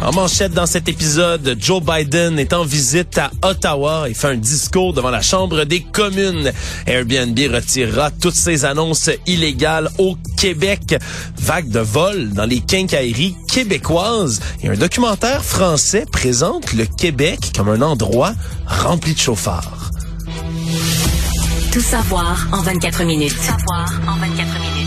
En manchette dans cet épisode, Joe Biden est en visite à Ottawa et fait un discours devant la Chambre des communes. Airbnb retirera toutes ses annonces illégales au Québec. Vague de vol dans les quincailleries québécoises. Et un documentaire français présente le Québec comme un endroit rempli de chauffards. Tout savoir en 24 minutes. Savoir en 24 minutes.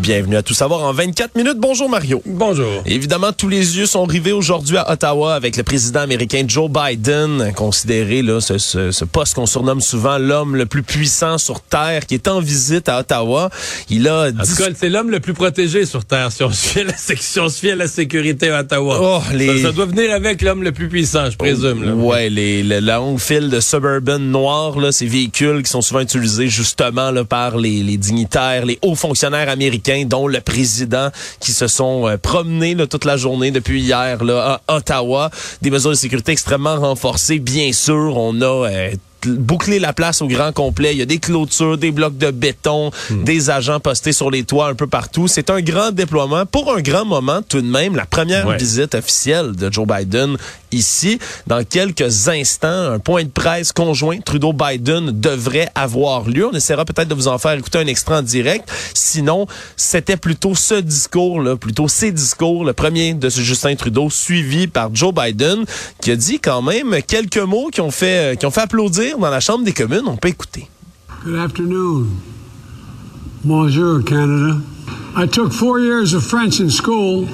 Bienvenue à Tout savoir en 24 minutes. Bonjour Mario. Bonjour. Évidemment, tous les yeux sont rivés aujourd'hui à Ottawa avec le président américain Joe Biden, considéré là ce, ce, ce poste qu'on surnomme souvent l'homme le plus puissant sur Terre, qui est en visite à Ottawa. Il a En c'est l'homme le plus protégé sur Terre, si on se fie à la, si on se fie à la sécurité à Ottawa. Oh, les- ça, ça doit venir avec l'homme le plus puissant, je présume. Là. Ouais, les, le- la longue file de suburban noirs, là, ces véhicules qui sont souvent utilisés justement là, par les, les dignitaires, les hauts fonctionnaires américains, dont le président, qui se sont euh, promenés là, toute la journée depuis hier là, à Ottawa. Des mesures de sécurité extrêmement renforcées. Bien sûr, on a euh, boucler la place au grand complet. Il y a des clôtures, des blocs de béton, des agents postés sur les toits un peu partout. C'est un grand déploiement. Pour un grand moment, tout de même, la première Ouais. visite officielle de Joe Biden ici. Dans quelques instants, un point de presse conjoint Trudeau-Biden devrait avoir lieu. On essaiera peut-être de vous en faire écouter un extrait en direct. Sinon, c'était plutôt ce discours-là, plutôt ces discours, le premier de ce Justin Trudeau, suivi par Joe Biden, qui a dit quand même quelques mots qui ont fait, euh, qui ont fait applaudir dans la Chambre des communes. On peut écouter. Good afternoon. Bonjour, Canada. I took four years of French in school.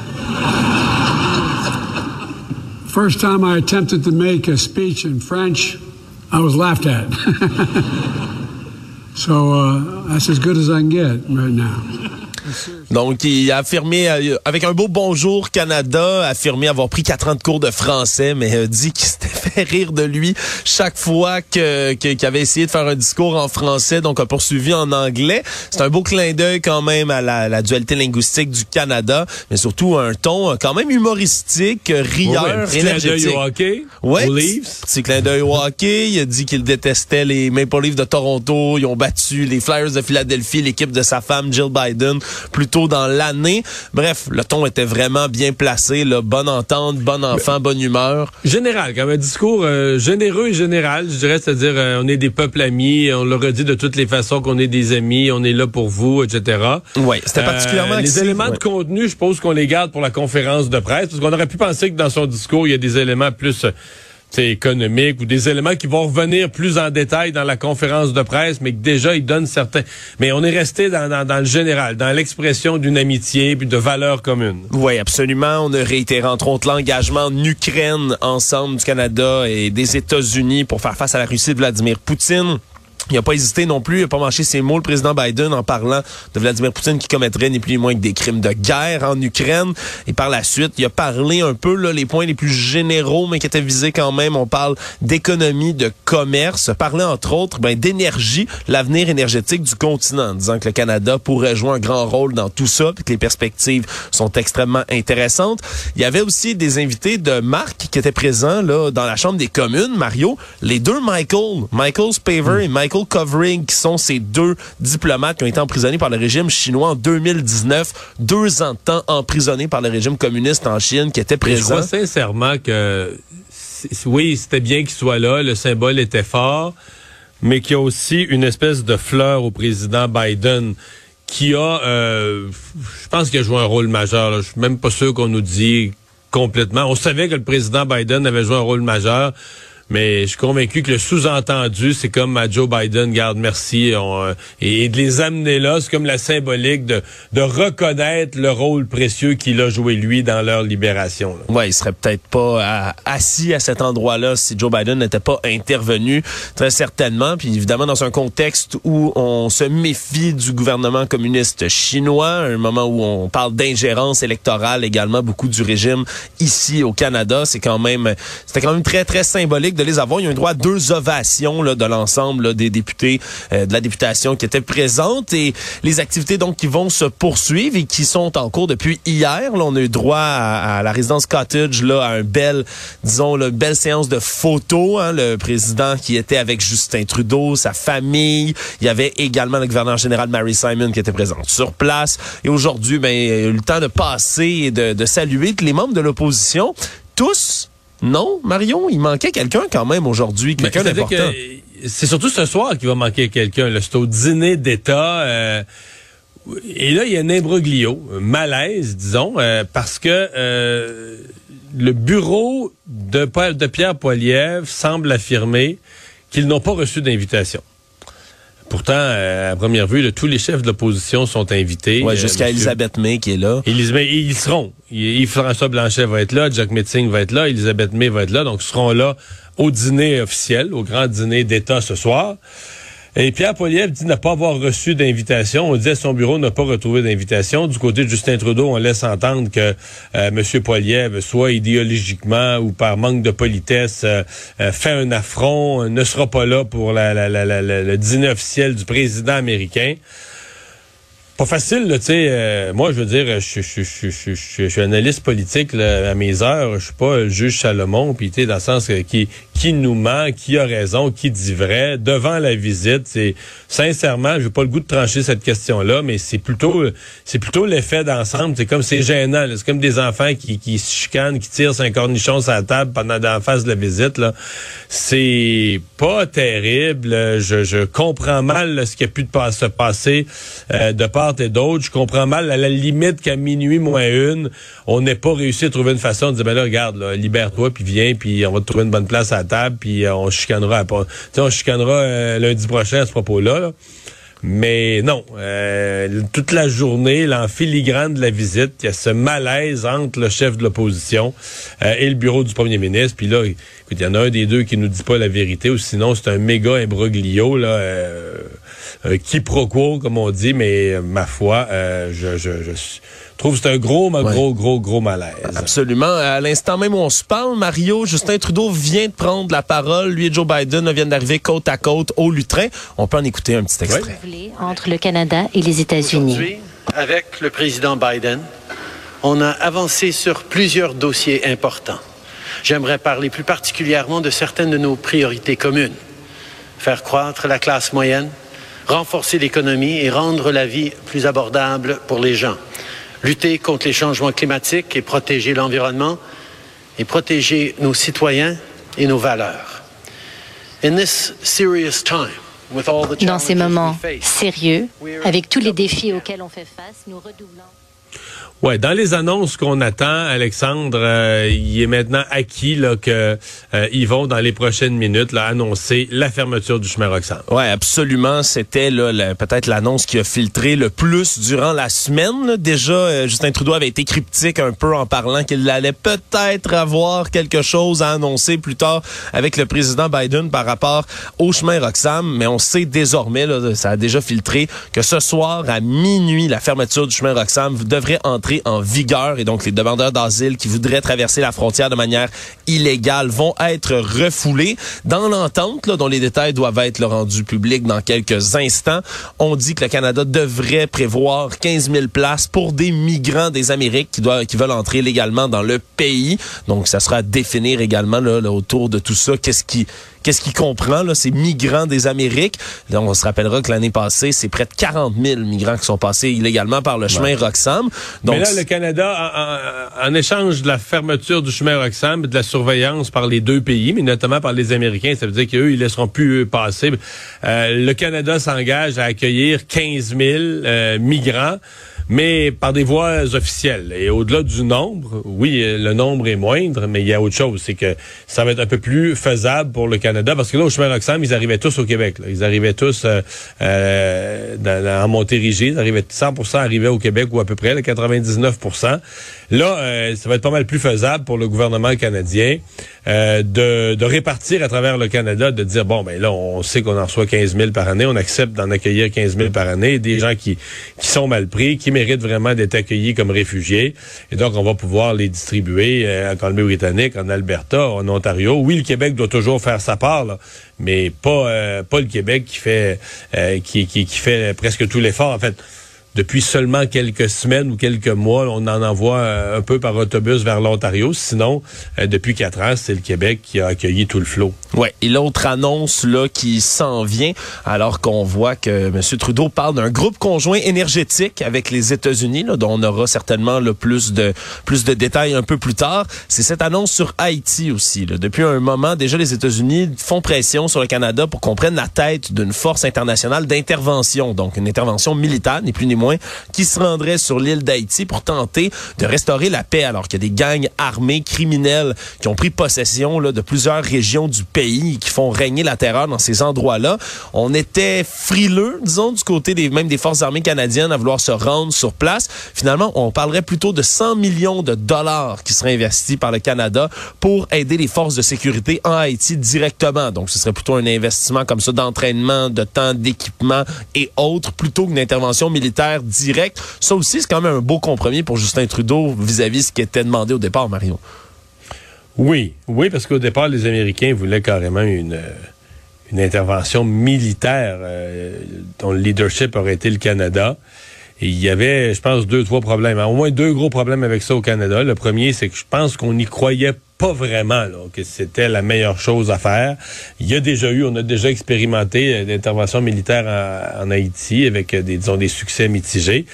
First time I attempted to make a speech in French, I was laughed at. so uh, that's as good as I can get right now. Donc, il a affirmé, euh, avec un beau bonjour Canada, affirmé avoir pris quatre ans de cours de français, mais euh, dit qu'il s'était fait rire de lui chaque fois que que- qu'il avait essayé de faire un discours en français, donc a poursuivi en anglais. C'est un beau clin d'œil quand même à la, la dualité linguistique du Canada, mais surtout un ton euh, quand même humoristique, rieur, petit clin d'œil énergétique. au hockey, petit- Leafs. Petit clin d'œil au hockey. Il a dit qu'il détestait les Maple Leafs de Toronto. Ils ont battu les Flyers de Philadelphie, l'équipe de sa femme Jill Biden, plus tôt dans l'année. Bref, le ton était vraiment bien placé. Là. Bonne entente, bon enfant, bonne humeur. Général, comme un discours euh, généreux et général, je dirais, c'est-à-dire euh, on est des peuples amis, on leur a dit de toutes les façons qu'on est des amis, on est là pour vous, etc. Ouais, c'était particulièrement Euh, Les éléments ouais. de contenu, je suppose qu'on les garde pour la conférence de presse, parce qu'on aurait pu penser que dans son discours, il y a des éléments plus tu sais, économiques ou des éléments qui vont revenir plus en détail dans la conférence de presse, mais que déjà, il donne certains... Mais on est resté dans, dans, dans le général, dans l'expression d'une amitié puis de valeurs communes. Oui, absolument. On a réitéré entre autres l'engagement en Ukraine ensemble du Canada et des États-Unis pour faire face à la Russie de Vladimir Poutine. Il n'a pas hésité non plus, il n'a pas mâché ses mots, le président Biden, en parlant de Vladimir Poutine qui commettrait ni plus ni moins que des crimes de guerre en Ukraine. Et par la suite, il a parlé un peu là, les points les plus généraux, mais qui étaient visés quand même. On parle d'économie, de commerce, parler entre autres ben, d'énergie, l'avenir énergétique du continent, en disant que le Canada pourrait jouer un grand rôle dans tout ça, puis que les perspectives sont extrêmement intéressantes. Il y avait aussi des invités de marque qui étaient présents là dans la Chambre des communes, Mario, les deux Michael, Michael Spaver et Michael Covering, qui sont ces deux diplomates qui ont été emprisonnés par le régime chinois en 2019, deux ans de temps emprisonnés par le régime communiste en Chine, qui étaient Mais je présents. crois sincèrement que oui, c'était bien qu'il soit là, le symbole était fort, mais qu'il y a aussi une espèce de fleur au président Biden qui a, euh, je pense qu'il a joué un rôle majeur. là. Je suis même pas sûr qu'on nous dit complètement. On savait que le président Biden avait joué un rôle majeur. Mais je suis convaincu que le sous-entendu, c'est comme à Joe Biden, garde merci, on, euh, et, de les amener là, c'est comme la symbolique de, de reconnaître le rôle précieux qu'il a joué lui dans leur libération. Ouais, il serait peut-être pas euh, assis à cet endroit-là si Joe Biden n'était pas intervenu, très certainement. Puis évidemment, dans un contexte où on se méfie du gouvernement communiste chinois, un moment où on parle d'ingérence électorale également, beaucoup du régime ici au Canada, c'est quand même, c'était quand même très très symbolique de les avoir. Ils ont eu droit à deux ovations là, de l'ensemble des députés euh, de la députation qui étaient présentes et les activités donc qui vont se poursuivre et qui sont en cours depuis hier. Là, on a eu droit à, à la résidence cottage là à un bel, disons, une belle séance de photos. Hein, le président qui était avec Justin Trudeau, sa famille. Il y avait également le gouverneur général Mary Simon qui était présente sur place. Et aujourd'hui, ben, il y a eu le temps de passer et de, de saluer les membres de l'opposition. Tous non, Marion, il manquait quelqu'un quand même aujourd'hui, quelqu'un c'est-à-dire d'important. que C'est surtout ce soir qu'il va manquer quelqu'un. C'est au dîner d'État. euh, et là, il y a un imbroglio, un malaise, disons, euh, parce que euh, le bureau de, de Pierre Poilievre semble affirmer qu'ils n'ont pas reçu d'invitation. Pourtant, euh, à première vue, là, tous les chefs de l'opposition sont invités. Ouais, Euh, jusqu'à Elisabeth May qui est là. Elisabeth- ils seront. Yves-François Blanchet va être là, Jack Metzing va être là, Elisabeth May va être là. Donc, ils seront là au dîner officiel, au grand dîner d'État ce soir. Et Pierre Poilievre dit ne pas avoir reçu d'invitation. On disait son bureau n'a pas retrouvé d'invitation. Du côté de Justin Trudeau, on laisse entendre que euh, M. Poilievre, soit idéologiquement ou par manque de politesse, euh, euh, fait un affront, ne sera pas là pour le dîner officiel du président américain. Pas facile, tu sais. moi, je veux dire, je, suis analyste politique à mes heures. Je suis pas le juge Salomon, puis tu sais, dans le sens qui, qui nous ment, qui a raison, qui dit vrai. Devant la visite, c'est sincèrement, j'ai pas le goût de trancher cette question-là, mais c'est plutôt, c'est plutôt l'effet d'ensemble. C'est comme c'est gênant. C'est comme des enfants qui, qui se chicanent, qui tirent un cornichon sur la table pendant la phase de la visite. Là, c'est pas terrible. Je, je comprends mal là, ce qui a pu se passer euh, de part et d'autre. Je comprends mal à la limite qu'à minuit moins une, on n'ait pas réussi à trouver une façon de dire ben là regarde, libère-toi puis viens puis on va te trouver une bonne place à table puis euh, on chicanera. à on chicanera euh, lundi prochain à ce propos-là. là. Mais non, euh, toute la journée, là, en filigrane de la visite, il y a ce malaise entre le chef de l'opposition et le bureau du premier ministre. Puis là, écoute, il y en a un des deux qui nous dit pas la vérité, ou sinon c'est un méga imbroglio, là, euh, un comme on dit, mais ma foi, euh, je, je, je trouve que c'est un gros, ma- gros, gros, gros malaise. Absolument. À l'instant même où on se parle, Mario, Justin Trudeau vient de prendre la parole. Lui et Joe Biden viennent d'arriver côte à côte au lutrin. On peut en écouter un petit extrait. entre le Canada et les États-Unis. Aujourd'hui, avec le président Biden, on a avancé sur plusieurs dossiers importants. J'aimerais parler plus particulièrement de certaines de nos priorités communes. Faire croître la classe moyenne, renforcer l'économie et rendre la vie plus abordable pour les gens. Lutter contre les changements climatiques et protéger l'environnement et protéger nos citoyens et nos valeurs. Dans ces moments sérieux, avec tous les défis auxquels on fait face, nous redoublons. Ouais, dans les annonces qu'on attend, Alexandre, euh, il est maintenant acquis là, que euh, ils vont dans les prochaines minutes là, annoncer la fermeture du chemin Roxham. Ouais, absolument. C'était là peut-être l'annonce qui a filtré le plus durant la semaine. Déjà, euh, Justin Trudeau avait été cryptique un peu en parlant qu'il allait peut-être avoir quelque chose à annoncer plus tard avec le président Biden par rapport au chemin Roxham. Mais on sait désormais, là, ça a déjà filtré, que ce soir à minuit, la fermeture du chemin Roxham devrait entrer en vigueur et donc les demandeurs d'asile qui voudraient traverser la frontière de manière illégale vont être refoulés. Dans l'entente, dont les détails doivent être rendus publics dans quelques instants, on dit que le Canada devrait prévoir 15 000 places pour des migrants des Amériques qui, doivent, qui veulent entrer légalement dans le pays. Donc, ça sera à définir également là, autour de tout ça. Qu'est-ce qui Qu'est-ce qu'il comprend, là, ces migrants des Amériques? Là, on se rappellera que l'année passée, c'est près de 40 000 migrants qui sont passés illégalement par le chemin Roxham. Donc, Mais là, le Canada, en, en- en échange de la fermeture du chemin Roxham, et de la surveillance par les deux pays, mais notamment par les Américains, ça veut dire qu'eux, ils laisseront plus eux, passer. Euh, le Canada s'engage à accueillir 15 000 euh, migrants mais par des voies officielles. Et au-delà du nombre, oui, le nombre est moindre, mais il y a autre chose, c'est que ça va être un peu plus faisable pour le Canada, parce que là, au chemin Roxham, ils arrivaient tous au Québec. Ils arrivaient tous euh, euh, en Montérégie, ils arrivaient 100% arrivaient au Québec, ou à peu près, là, 99%. Là, euh, ça va être pas mal plus faisable pour le gouvernement canadien euh, de, de répartir à travers le Canada, de dire, bon, ben là, on sait qu'on en reçoit 15 000 par année, on accepte d'en accueillir 15 000 par année, des gens qui, qui sont mal pris, qui méritent vraiment d'être accueillis comme réfugiés, et donc on va pouvoir les distribuer euh, en Colombie-Britannique, en Alberta, en Ontario. Oui, le Québec doit toujours faire sa part, mais pas, euh, pas le Québec qui fait, qui, qui fait presque tout l'effort. En fait, depuis seulement quelques semaines ou quelques mois, on en envoie euh, un peu par autobus vers l'Ontario. Sinon, euh, depuis quatre ans, c'est le Québec qui a accueilli tout le flot. Ouais. Et l'autre annonce là qui s'en vient, alors qu'on voit que M. Trudeau parle d'un groupe conjoint énergétique avec les États-Unis, dont on aura certainement le plus de plus de détails un peu plus tard. C'est cette annonce sur Haïti aussi. Depuis un moment, déjà les États-Unis font pression sur le Canada pour qu'on prenne la tête d'une force internationale d'intervention, donc une intervention militaire, ni plus ni moins qui se rendrait sur l'île d'Haïti pour tenter de restaurer la paix, alors qu'il y a des gangs armés criminels qui ont pris possession de plusieurs régions du pays et qui font régner la terreur dans ces endroits-là. On était frileux, disons, du côté des même des forces armées canadiennes à vouloir se rendre sur place. Finalement, on parlerait plutôt de 100 millions de dollars qui seraient investis par le Canada pour aider les forces de sécurité en Haïti directement. Donc, ce serait plutôt un investissement comme ça d'entraînement, de temps, d'équipement et autres, plutôt qu'une intervention militaire direct. Ça aussi, c'est quand même un beau compromis pour Justin Trudeau vis-à-vis ce qui était demandé au départ, Mario. Oui, oui, parce qu'au départ, les Américains voulaient carrément une, une intervention militaire euh, dont le leadership aurait été le Canada. Il y avait, je pense, deux, trois problèmes. Au moins deux gros problèmes avec ça au Canada. Le premier, c'est que je pense qu'on n'y croyait pas vraiment là, que c'était la meilleure chose à faire. Il y a déjà eu, on a déjà expérimenté d'intervention militaire en, Haïti avec des, disons, des succès mitigés.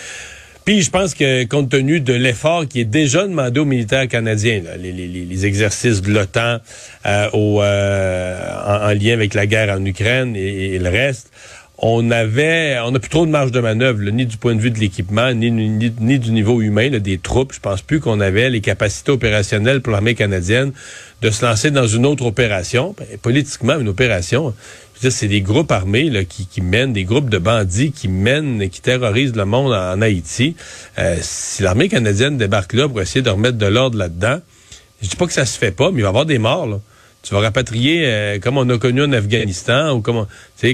Puis je pense que compte tenu de l'effort qui est déjà demandé aux militaires canadiens, là, les, exercices de l'OTAN euh, euh, en, en, lien avec la guerre en Ukraine et le reste, on avait, on n'a plus trop de marge de manœuvre, ni du point de vue de l'équipement, ni, du niveau humain, des troupes. Je pense plus qu'on avait les capacités opérationnelles pour l'armée canadienne de se lancer dans une autre opération. Ben, politiquement, une opération, c'est des groupes armés qui, mènent, des groupes de bandits qui mènent, qui terrorisent le monde en, en Haïti. Euh, si l'armée canadienne débarque là pour essayer de remettre de l'ordre là-dedans, je dis pas que ça se fait pas, mais il va y avoir des morts. Là tu vas rapatrier, euh, comme on a connu en Afghanistan ou comme,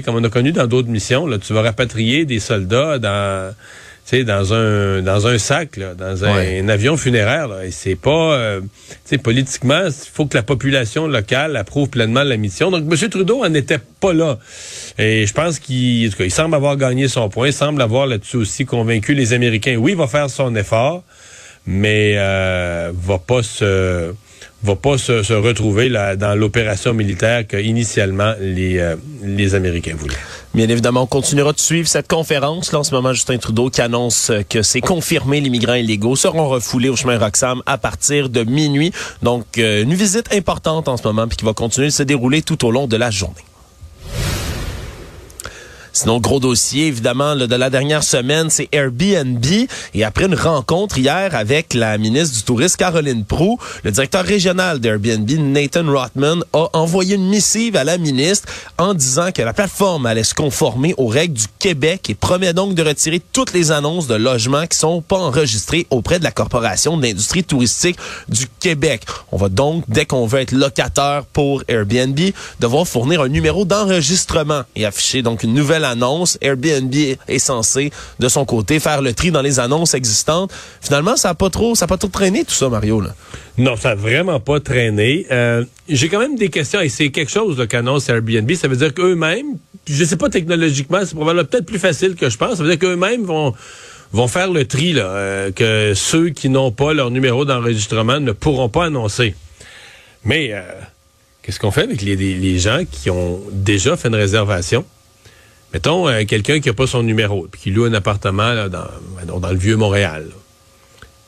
comme on a connu dans d'autres missions, là, tu vas rapatrier des soldats dans, dans un dans un sac, là, dans un, ouais. un, avion funéraire. Là, et c'est pas, euh, politiquement, il faut que la population locale approuve pleinement la mission. Donc, M. Trudeau en était pas là. Et je pense qu'il il semble avoir gagné son point, il semble avoir là-dessus aussi convaincu les Américains. Oui, il va faire son effort, mais euh, va pas se va pas se, retrouver dans l'opération militaire qu'initialement les, euh, les Américains voulaient. Bien évidemment, on continuera de suivre cette conférence. Là, en ce moment, Justin Trudeau qui annonce que c'est confirmé, les migrants illégaux seront refoulés au chemin Roxham à partir de minuit. Donc, euh, une visite importante en ce moment, puis qui va continuer de se dérouler tout au long de la journée. Sinon, gros dossier, évidemment, de la dernière semaine, c'est Airbnb. Et après une rencontre hier avec la ministre du Tourisme, Caroline Prou, le directeur régional d'Airbnb, Nathan Rothman, a envoyé une missive à la ministre en disant que la plateforme allait se conformer aux règles du Québec et promet donc de retirer toutes les annonces de logements qui sont pas enregistrées auprès de la Corporation d'industrie touristique du Québec. On va donc, dès qu'on veut être locataire pour Airbnb, devoir fournir un numéro d'enregistrement et afficher donc une nouvelle annonce. Airbnb est censé, de son côté, faire le tri dans les annonces existantes. Finalement, ça n'a pas trop, ça a pas trop traîné tout ça, Mario. Non, ça n'a vraiment pas traîné. Euh, J'ai quand même des questions et c'est quelque chose qu'annonce Airbnb. Ça veut dire qu'eux-mêmes, je sais pas technologiquement, c'est probablement peut-être plus facile que je pense. Ça veut dire qu'eux-mêmes vont vont faire le tri là, euh, que ceux qui n'ont pas leur numéro d'enregistrement ne pourront pas annoncer. Mais euh, qu'est-ce qu'on fait avec les, les gens qui ont déjà fait une réservation? Mettons euh, quelqu'un qui n'a pas son numéro, puis qui loue un appartement dans, dans le vieux Montréal.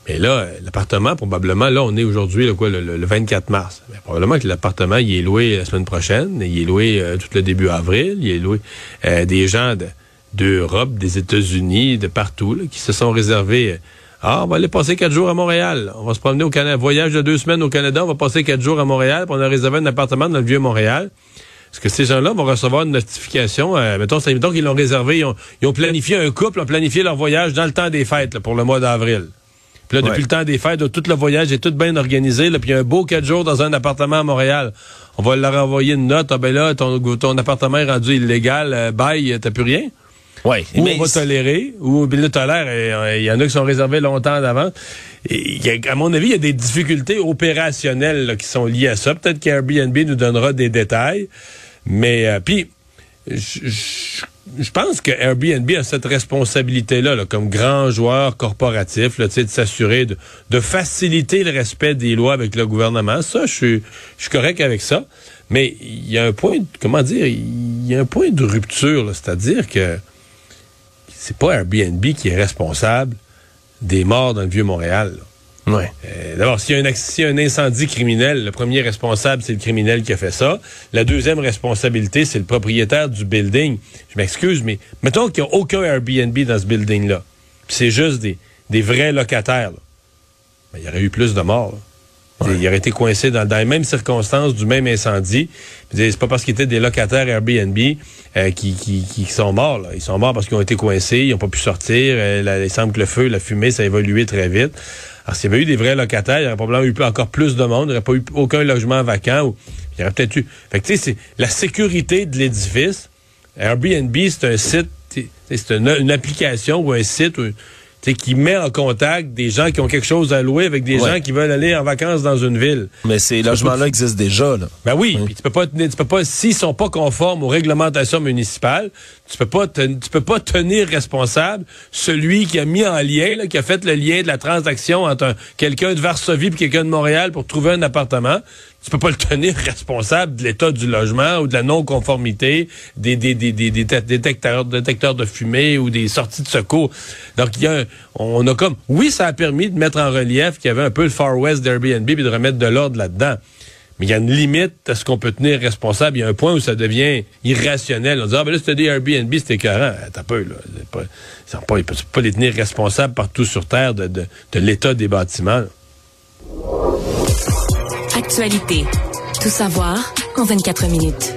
Mais là, l'appartement, probablement, là, on est aujourd'hui quoi, le, le, 24 mars. Mais probablement que l'appartement, il est loué la semaine prochaine, il est loué euh, tout le début avril, il est loué euh, des gens d'Europe, de, des États-Unis, de partout, qui se sont réservés. ah, on va aller passer quatre jours à Montréal. On va se promener au Canada. Voyage de deux semaines au Canada, on va passer quatre jours à Montréal, puis on a réservé un appartement dans le vieux Montréal. Est-ce que ces gens-là vont recevoir une notification? Euh, mettons, mettons qu'ils l'ont réservé, ils ont, ils ont, planifié un couple, ont planifié leur voyage dans le temps des fêtes là, pour le mois d'avril. Puis là, depuis le temps des fêtes, tout le voyage est tout bien organisé. Là, puis il y a un beau quatre jours dans un appartement à Montréal. On va leur envoyer une note. Ah ben là, ton, ton appartement est rendu illégal. Euh, bye, t'as plus rien. Ouais. Ou Mais on va tolérer, ou bien là, tolère, euh, il y en a qui sont réservés longtemps d'avant. À mon avis, il y a des difficultés opérationnelles là, qui sont liées à ça. Peut-être qu'Airbnb nous donnera des détails. Mais euh, puis, je- pense que Airbnb a cette responsabilité-là, là, comme grand joueur corporatif, là, de s'assurer de, de faciliter le respect des lois avec le gouvernement. Ça, je suis, je suis correct avec ça. Mais il y a un point, de- comment dire, il y a un point de rupture, c'est-à-dire que c'est pas Airbnb qui est responsable des morts dans le Vieux-Montréal. là. Ouais. Euh, D'abord, s'il y, a un, acc- s'il y a un incendie criminel, le premier responsable, c'est le criminel qui a fait ça. La deuxième responsabilité, c'est le propriétaire du building. Je m'excuse, mais mettons qu'il n'y a aucun Airbnb dans ce building-là. Puis C'est juste des, des vrais locataires. Ben, il y aurait eu plus de morts. là. Il aurait été coincé dans, dans les mêmes circonstances du même incendie. C'est pas parce qu'ils étaient des locataires Airbnb euh, qui, qui, qui sont morts. là. Ils sont morts parce qu'ils ont été coincés, ils n'ont pas pu sortir. Euh, il semble que le feu, la fumée, ça a évolué très vite. Alors, s'il y avait eu des vrais locataires, il y aurait probablement eu encore plus de monde. Il n'y aurait pas eu aucun logement vacant. Ou, il y aurait peut-être eu... Fait que, tu sais, c'est la sécurité de l'édifice. Airbnb, c'est un site, c'est une, une application ou un site où, qui met en contact des gens qui ont quelque chose à louer avec des Ouais. gens qui veulent aller en vacances dans une ville. Mais ces logements-là existent déjà, là. Ben oui, puis tu peux pas tu peux pas s'ils sont pas conformes aux réglementations municipales, tu peux pas tu peux pas tenir responsable celui qui a mis en lien qui a fait le lien de la transaction entre un- quelqu'un de Varsovie et quelqu'un de Montréal pour trouver un appartement. Tu peux pas le tenir responsable de l'état du logement ou de la non-conformité des, détecteurs de fumée ou des sorties de secours. Donc, il y a un- on a comme, oui, ça a permis de mettre en relief qu'il y avait un peu le Far West d'Airbnb et de remettre de l'ordre là-dedans. Mais il y a une limite à ce qu'on peut tenir responsable. Il y a un point où ça devient irrationnel. On dit, ah, ben là, c'était des Airbnb, c'était écœurant. Ah, T'as peu, là. Pas, pas, ils peuvent pas les tenir responsables partout sur Terre de, de, l'état des bâtiments. Actualité. Tout savoir en 24 minutes.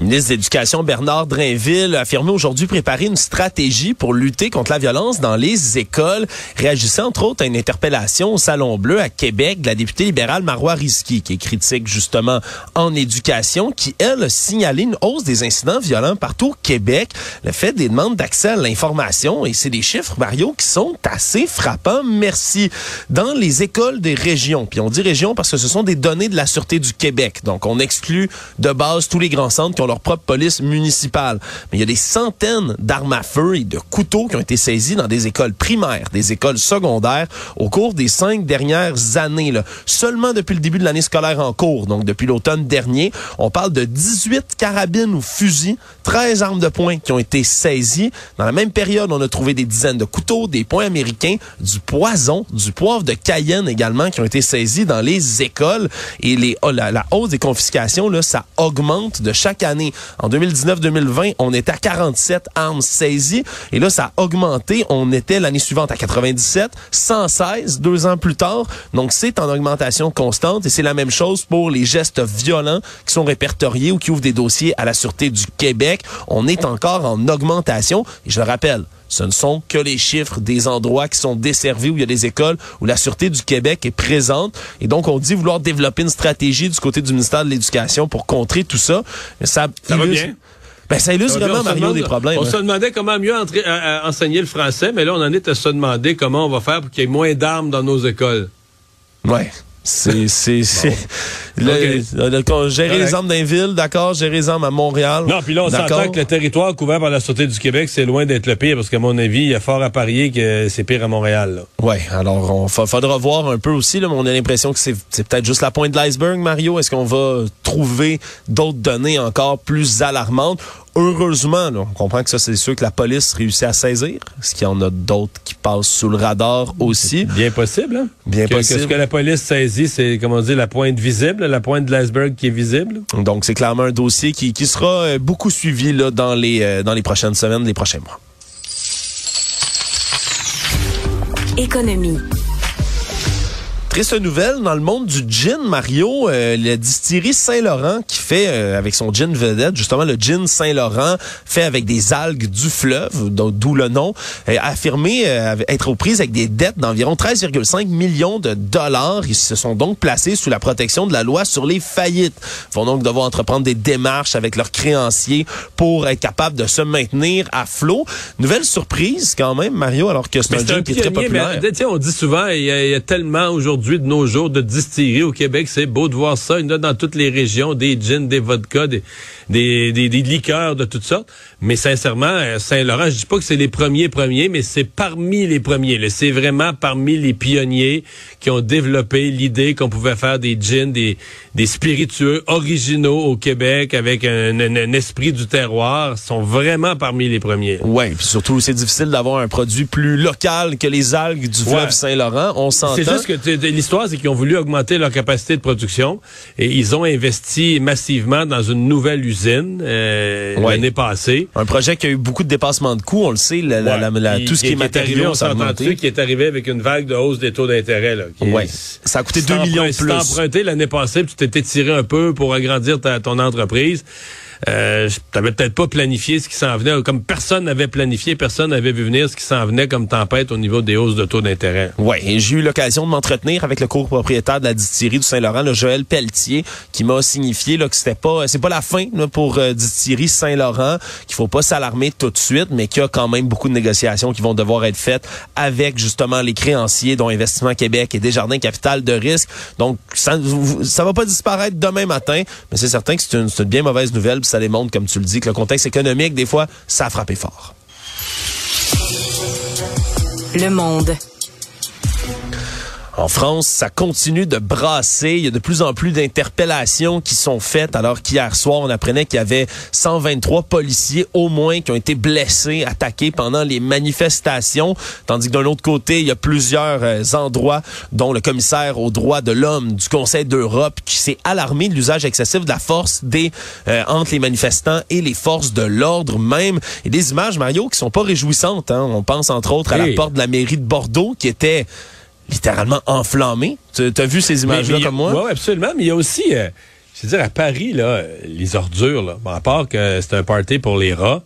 Le ministre de l'Éducation, Bernard Drainville, a affirmé aujourd'hui préparer une stratégie pour lutter contre la violence dans les écoles, réagissant entre autres à une interpellation au Salon Bleu à Québec de la députée libérale Marois Risky, qui est critique justement en éducation, qui, elle, a signalé une hausse des incidents violents partout au Québec, le fait des demandes d'accès à l'information, et c'est des chiffres, Mario, qui sont assez frappants. Merci. Dans les écoles des régions, puis on dit régions parce que ce sont des données de la Sûreté du Québec, donc on exclut de base tous les grands centres qui ont leur propre police municipale. Mais il y a des centaines d'armes à feu et de couteaux qui ont été saisis dans des écoles primaires, des écoles secondaires au cours des cinq dernières années. Là. Seulement depuis le début de l'année scolaire en cours, donc depuis l'automne dernier, on parle de 18 carabines ou fusils, 13 armes de poing qui ont été saisies. Dans la même période, on a trouvé des dizaines de couteaux, des poings américains, du poison, du poivre de Cayenne également qui ont été saisis dans les écoles. Et les, oh, la, la hausse des confiscations, là, ça augmente de chaque année. En 2019-2020, on était à 47 armes saisies. Et là, ça a augmenté. On était l'année suivante à 97, 116 deux ans plus tard. Donc, c'est en augmentation constante. Et c'est la même chose pour les gestes violents qui sont répertoriés ou qui ouvrent des dossiers à la Sûreté du Québec. On est encore en augmentation. Et je le rappelle, ce ne sont que les chiffres des endroits qui sont desservis où il y a des écoles où la Sûreté du Québec est présente. Et donc, on dit vouloir développer une stratégie du côté du ministère de l'Éducation pour contrer tout ça. Mais ça, Ça va bien? Ben, ça illustre vraiment, Mario, demande- des problèmes. On hein. se demandait comment mieux entrer- à- à enseigner le français, mais là, on en est à se demander comment on va faire pour qu'il y ait moins d'armes dans nos écoles. Ouais. C'est, c'est, c'est. Le- gérer les armes d'un ville, d'accord. Gérer les armes à Montréal. Non, puis là, on s'entend que le territoire couvert par la Sûreté du Québec, c'est loin d'être le pire, parce qu'à mon avis, il y a fort à parier que c'est pire à Montréal. Ouais, alors on fa- faudra voir un peu aussi, là, mais on a l'impression que c'est, c'est peut-être juste la pointe de l'iceberg, Mario. Est-ce qu'on va trouver d'autres données encore plus alarmantes? Heureusement, là, on comprend que ça, c'est sûr que la police réussit à saisir. Est-ce qu'il y en a d'autres qui passent sous le radar aussi? Bien possible, hein? Bien que, possible. que ce que la police saisit, c'est, comment dit, la pointe visible, la pointe de l'iceberg qui est visible. Donc, c'est clairement un dossier qui, qui sera euh, beaucoup suivi là, dans, les, euh, dans les prochaines semaines, les prochains mois. Économie. Triste nouvelle dans le monde du gin, Mario. Euh, la distillerie Saint-Laurent qui fait euh, avec son gin vedette, justement le gin Saint-Laurent, fait avec des algues du fleuve, d'où le nom, a affirmé euh, être aux prises avec des dettes d'environ 13,5 millions de dollars. Ils se sont donc placés sous la protection de la loi sur les faillites. Ils vont donc devoir entreprendre des démarches avec leurs créanciers pour être capables de se maintenir à flot. Nouvelle surprise quand même, Mario, alors que c'est un gin qui est très populaire. Mais, on dit souvent, il y, a, il y a tellement aujourd'hui de nos jours de distilleries au Québec. C'est beau de voir ça. Il y en a dans toutes les régions, des gins, des vodkas, des, des, des, liqueurs de toutes sortes. Mais sincèrement, euh, Saint-Laurent, je dis pas que c'est les premiers premiers, mais c'est parmi les premiers. C'est vraiment parmi les pionniers qui ont développé l'idée qu'on pouvait faire des gins, des, des spiritueux originaux au Québec avec un, esprit du terroir. Ils sont vraiment parmi les premiers. Oui, puis surtout, c'est difficile d'avoir un produit plus local que les algues du fleuve Saint-Laurent. On s'entend. C'est juste que l'histoire, c'est qu'ils ont voulu augmenter leur capacité de production et ils ont investi massivement dans une nouvelle usine euh, l'année passée. Un projet qui a eu beaucoup de dépassements de coûts, on le sait, la, tout ce qui, est matériaux, on augmenté. qui est arrivé avec une vague de hausse des taux d'intérêt. Oui, ça a coûté 2 millions de plus. Si emprunté l'année passée, puis tu t'étais tiré un peu pour agrandir ta, ton entreprise, euh, t'avais peut-être pas planifié ce qui s'en venait, comme personne n'avait planifié, personne n'avait vu venir ce qui s'en venait comme tempête au niveau des hausses de taux d'intérêt. Oui, j'ai eu l'occasion de m'entretenir avec le copropriétaire de la distillerie du Saint-Laurent, le Joël Pelletier, qui m'a signifié là, que c'était pas c'est pas la fin là, pour euh, distillerie Saint-Laurent, qu'il faut pas s'alarmer tout de suite, mais qu'il y a quand même beaucoup de négociations qui vont devoir être faites avec justement les créanciers dont Investissement Québec et Desjardins Capital de risque. Donc ça ça va pas disparaître demain matin, mais c'est certain que c'est une bien mauvaise nouvelle ça démontre, comme tu le dis, que le contexte économique, des fois, ça a frappé fort. Le monde. En France, ça continue de brasser. Il y a de plus en plus d'interpellations qui sont faites. Alors qu'hier soir, on apprenait qu'il y avait 123 policiers au moins qui ont été blessés, attaqués pendant les manifestations. Tandis que d'un autre côté, il y a plusieurs euh, endroits, dont le commissaire aux droits de l'homme du Conseil d'Europe, qui s'est alarmé de l'usage excessif de la force des euh, entre les manifestants et les forces de l'ordre même. Et des images, Mario, qui sont pas réjouissantes. Hein. On pense entre autres à la porte de la mairie de Bordeaux, qui était littéralement enflammé. Tu as vu ces images-là comme moi? Oui, absolument. Mais il y a aussi, euh, je veux dire, à Paris, là, les ordures, là, à part que c'est un party pour les rats,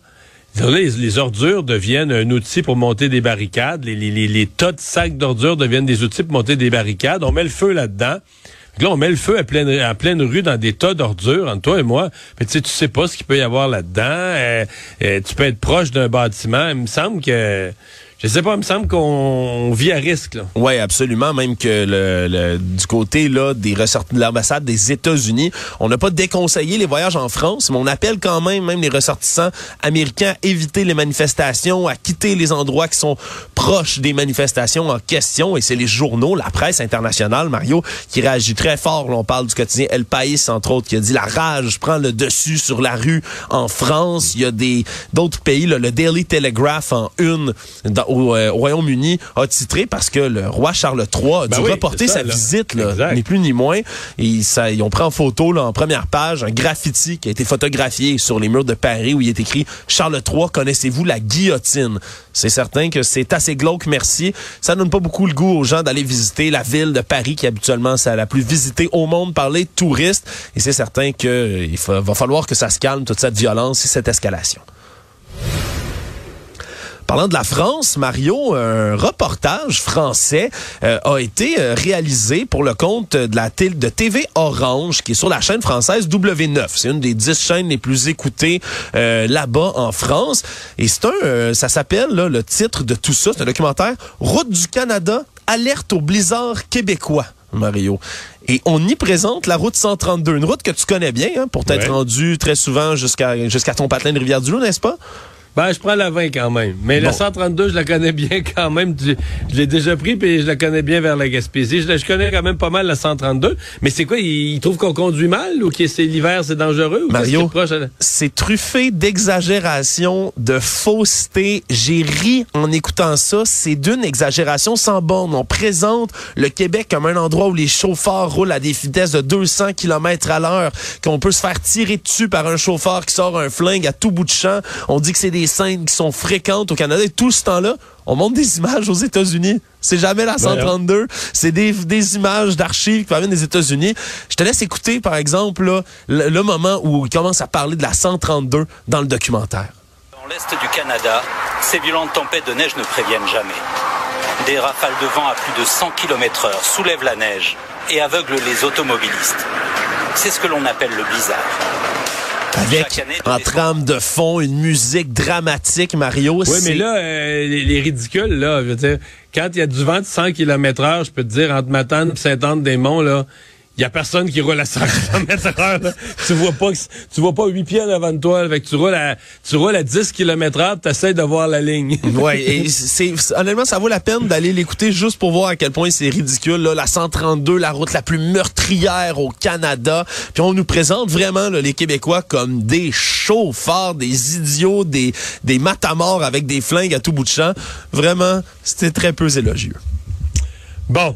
les, ordures deviennent un outil pour monter des barricades. Les, les, les tas de sacs d'ordures deviennent des outils pour monter des barricades. On met le feu là-dedans. Là, on met le feu à pleine, à pleine rue dans des tas d'ordures, entre toi et moi. Mais tu sais, tu sais pas ce qu'il peut y avoir là-dedans. Euh, euh, tu peux être proche d'un bâtiment. Il me semble que je sais pas, il me semble qu'on vit à risque. Oui, absolument. Même que le, du côté là des ressortissants de l'ambassade des États-Unis, on n'a pas déconseillé les voyages en France, mais on appelle quand même même les ressortissants américains à éviter les manifestations, à quitter les endroits qui sont proches des manifestations en question. Et c'est les journaux, la presse internationale, Mario, qui réagit très fort. on parle du quotidien El País, entre autres, qui a dit la rage prend le dessus sur la rue en France. Il y a des d'autres pays, le Daily Telegraph en une euh, au, Royaume-Uni a titré parce que le roi Charles III a dû ben reporter sa visite, là, ni plus ni moins. Et ça, ils ont pris en photo là, en première page un graffiti qui a été photographié sur les murs de Paris où il est écrit Charles III, connaissez-vous la guillotine? C'est certain que c'est assez glauque, merci. Ça donne pas beaucoup le goût aux gens d'aller visiter la ville de Paris qui habituellement c'est la plus visitée au monde par les touristes. Et c'est certain qu'il va falloir que ça se calme toute cette violence et cette escalation. Parlant de la France, Mario, un reportage français euh, a été euh, réalisé pour le compte de la de TV Orange, qui est sur la chaîne française W9. C'est une des dix chaînes les plus écoutées euh, là-bas en France. Et c'est un, ça s'appelle le titre de tout ça, c'est un documentaire Route du Canada, alerte au blizzard québécois. Mario. Et on y présente la route 132, une route que tu connais bien, hein, pour t'être rendu très souvent jusqu'à jusqu'à ton patelin de Rivière-du-Loup, n'est-ce pas? Ben, je prends la 20 quand même. Mais la 132, je la connais bien quand même. Je, l'ai déjà pris, puis je la connais bien vers la Gaspésie. Je, connais quand même pas mal la 132. Mais c'est quoi, ils, trouvent qu'on conduit mal ou que c'est l'hiver, c'est dangereux? Ou Mario, c'est truffé d'exagération, de fausseté. J'ai ri en écoutant ça. C'est d'une exagération sans borne. On présente le Québec comme un endroit où les chauffeurs roulent à des vitesses de 200 km à l'heure, qu'on peut se faire tirer dessus par un chauffeur qui sort un flingue à tout bout de champ. On dit que c'est des des scènes qui sont fréquentes au Canada. Et tout ce temps-là, on montre des images aux États-Unis. C'est jamais la 132. C'est des, des images d'archives qui proviennent des États-Unis. Je te laisse écouter, par exemple, là, le, le moment où il commence à parler de la 132 dans le documentaire. Dans l'est du Canada, ces violentes tempêtes de neige ne préviennent jamais. Des rafales de vent à plus de 100 km heure soulèvent la neige et aveuglent les automobilistes. C'est ce que l'on appelle le blizzard. Avec en trame de fond une musique dramatique, Mario. Oui, mais là, euh, les, les, ridicules, là, je veux dire, quand il y a du vent de 100 km heure, je peux te dire, entre Matane et Saint-Anne-des-Monts, là, il y a personne qui roule à 100 km heure. Là. Tu vois pas tu vois pas 8 pieds devant de toi. Avec tu roules à tu roules à 10 km heure, tu essaies de voir la ligne. ouais, et c'est honnêtement ça vaut la peine d'aller l'écouter juste pour voir à quel point c'est ridicule là, la 132, la route la plus meurtrière au Canada. Puis on nous présente vraiment là, les Québécois comme des chauffeurs, des idiots, des des matamors avec des flingues à tout bout de champ. Vraiment, c'était très peu élogieux. Bon,